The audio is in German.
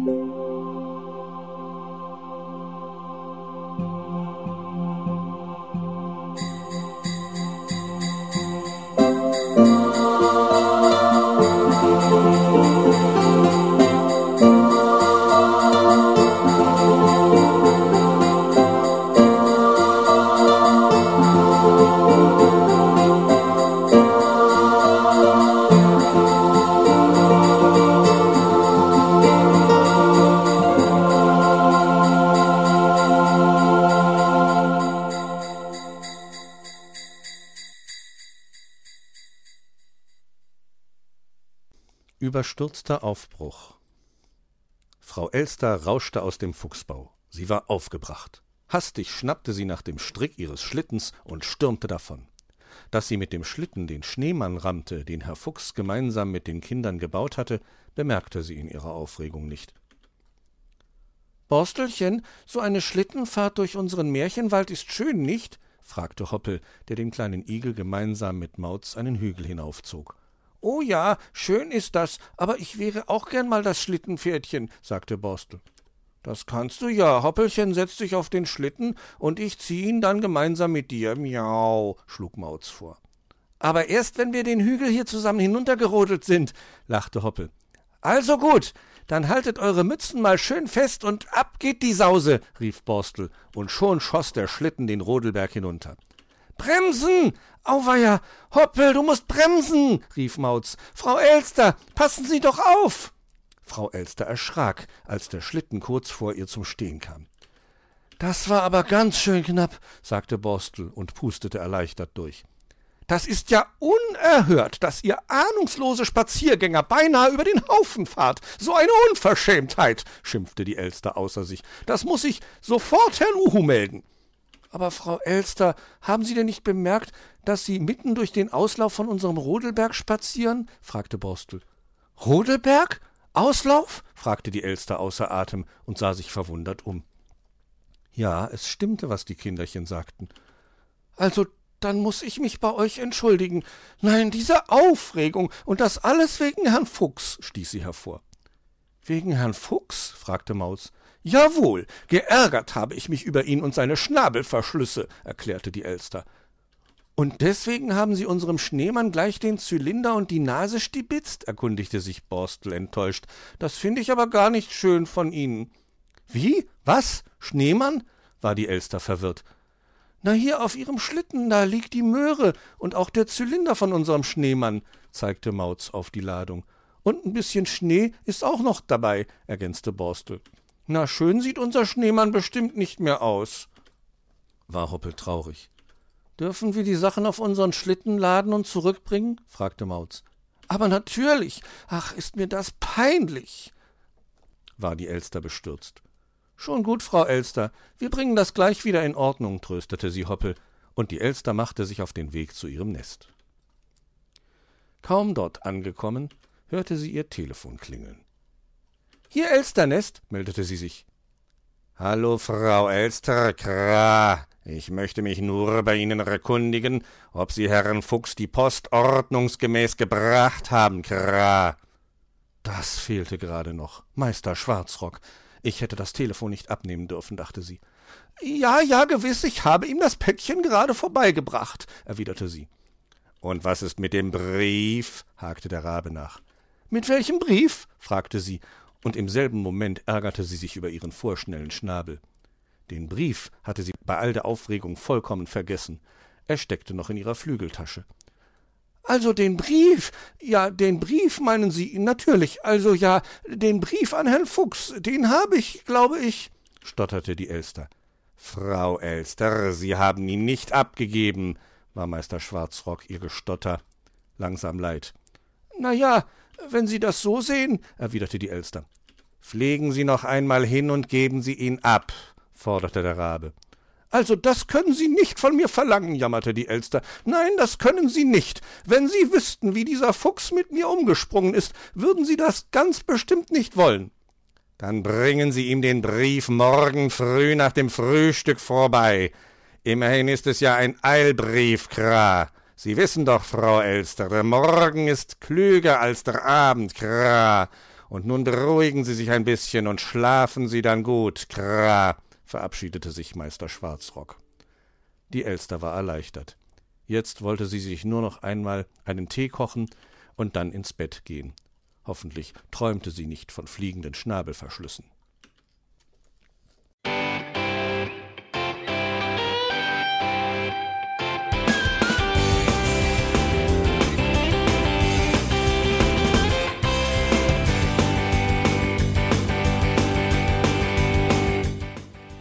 Música Überstürzter Aufbruch Frau Elster rauschte aus dem Fuchsbau. Sie war aufgebracht. Hastig schnappte sie nach dem Strick ihres Schlittens und stürmte davon. Dass sie mit dem Schlitten den Schneemann rammte, den Herr Fuchs gemeinsam mit den Kindern gebaut hatte, bemerkte sie in ihrer Aufregung nicht. Borstelchen, so eine Schlittenfahrt durch unseren Märchenwald ist schön, nicht? fragte Hoppel, der den kleinen Igel gemeinsam mit Mauz einen Hügel hinaufzog. Oh ja, schön ist das, aber ich wäre auch gern mal das Schlittenpferdchen, sagte Borstel. Das kannst du ja. Hoppelchen setzt sich auf den Schlitten und ich zieh ihn dann gemeinsam mit dir. Miau, schlug Mauz vor. Aber erst, wenn wir den Hügel hier zusammen hinuntergerodelt sind, lachte Hoppel. Also gut, dann haltet eure Mützen mal schön fest und ab geht die Sause, rief Borstel, und schon schoss der Schlitten den Rodelberg hinunter. Bremsen! Auweia! Hoppel, du musst bremsen! rief Mauz. Frau Elster, passen Sie doch auf! Frau Elster erschrak, als der Schlitten kurz vor ihr zum Stehen kam. Das war aber ganz schön knapp, sagte Borstel und pustete erleichtert durch. Das ist ja unerhört, dass ihr ahnungslose Spaziergänger beinahe über den Haufen fahrt. So eine Unverschämtheit, schimpfte die Elster außer sich. Das muss ich sofort Herrn Uhu melden. Aber Frau Elster, haben Sie denn nicht bemerkt, dass Sie mitten durch den Auslauf von unserem Rodelberg spazieren? fragte Borstel. Rodelberg? Auslauf? fragte die Elster außer Atem und sah sich verwundert um. Ja, es stimmte, was die Kinderchen sagten. Also, dann muss ich mich bei euch entschuldigen. Nein, diese Aufregung und das alles wegen Herrn Fuchs, stieß sie hervor. Wegen Herrn Fuchs? fragte Maus. Jawohl, geärgert habe ich mich über ihn und seine Schnabelverschlüsse, erklärte die Elster. Und deswegen haben Sie unserem Schneemann gleich den Zylinder und die Nase stibitzt? erkundigte sich Borstel enttäuscht. Das finde ich aber gar nicht schön von Ihnen. Wie? Was? Schneemann? war die Elster verwirrt. Na, hier auf Ihrem Schlitten, da liegt die Möhre und auch der Zylinder von unserem Schneemann, zeigte Mauz auf die Ladung. Und ein bisschen Schnee ist auch noch dabei, ergänzte Borstel. Na, schön sieht unser Schneemann bestimmt nicht mehr aus, war Hoppel traurig. Dürfen wir die Sachen auf unseren Schlitten laden und zurückbringen? fragte Mauz. Aber natürlich. Ach, ist mir das peinlich, war die Elster bestürzt. Schon gut, Frau Elster. Wir bringen das gleich wieder in Ordnung, tröstete sie Hoppel, und die Elster machte sich auf den Weg zu ihrem Nest. Kaum dort angekommen, hörte sie ihr Telefon klingeln. Hier Elsternest, meldete sie sich. Hallo, Frau Elster, kra. Ich möchte mich nur bei Ihnen erkundigen, ob Sie Herrn Fuchs die Post ordnungsgemäß gebracht haben, kra. Das fehlte gerade noch. Meister Schwarzrock. Ich hätte das Telefon nicht abnehmen dürfen, dachte sie. Ja, ja, gewiss, ich habe ihm das Päckchen gerade vorbeigebracht, erwiderte sie. Und was ist mit dem Brief? hakte der Rabe nach. Mit welchem Brief? fragte sie und im selben Moment ärgerte sie sich über ihren vorschnellen Schnabel. Den Brief hatte sie bei all der Aufregung vollkommen vergessen. Er steckte noch in ihrer Flügeltasche. Also den Brief, ja, den Brief meinen Sie natürlich, also ja, den Brief an Herrn Fuchs, den habe ich, glaube ich, stotterte die Elster. Frau Elster, Sie haben ihn nicht abgegeben, war Meister Schwarzrock ihr Gestotter langsam leid. Na ja, wenn Sie das so sehen, erwiderte die Elster. Pflegen Sie noch einmal hin und geben Sie ihn ab, forderte der Rabe. Also das können Sie nicht von mir verlangen, jammerte die Elster. Nein, das können Sie nicht. Wenn Sie wüssten, wie dieser Fuchs mit mir umgesprungen ist, würden Sie das ganz bestimmt nicht wollen. Dann bringen Sie ihm den Brief morgen früh nach dem Frühstück vorbei. Immerhin ist es ja ein Eilbrief, Kra. Sie wissen doch, Frau Elster, der Morgen ist klüger als der Abend, Kra. Und nun beruhigen Sie sich ein bisschen und schlafen Sie dann gut. Kra, verabschiedete sich Meister Schwarzrock. Die Elster war erleichtert. Jetzt wollte sie sich nur noch einmal einen Tee kochen und dann ins Bett gehen. Hoffentlich träumte sie nicht von fliegenden Schnabelverschlüssen.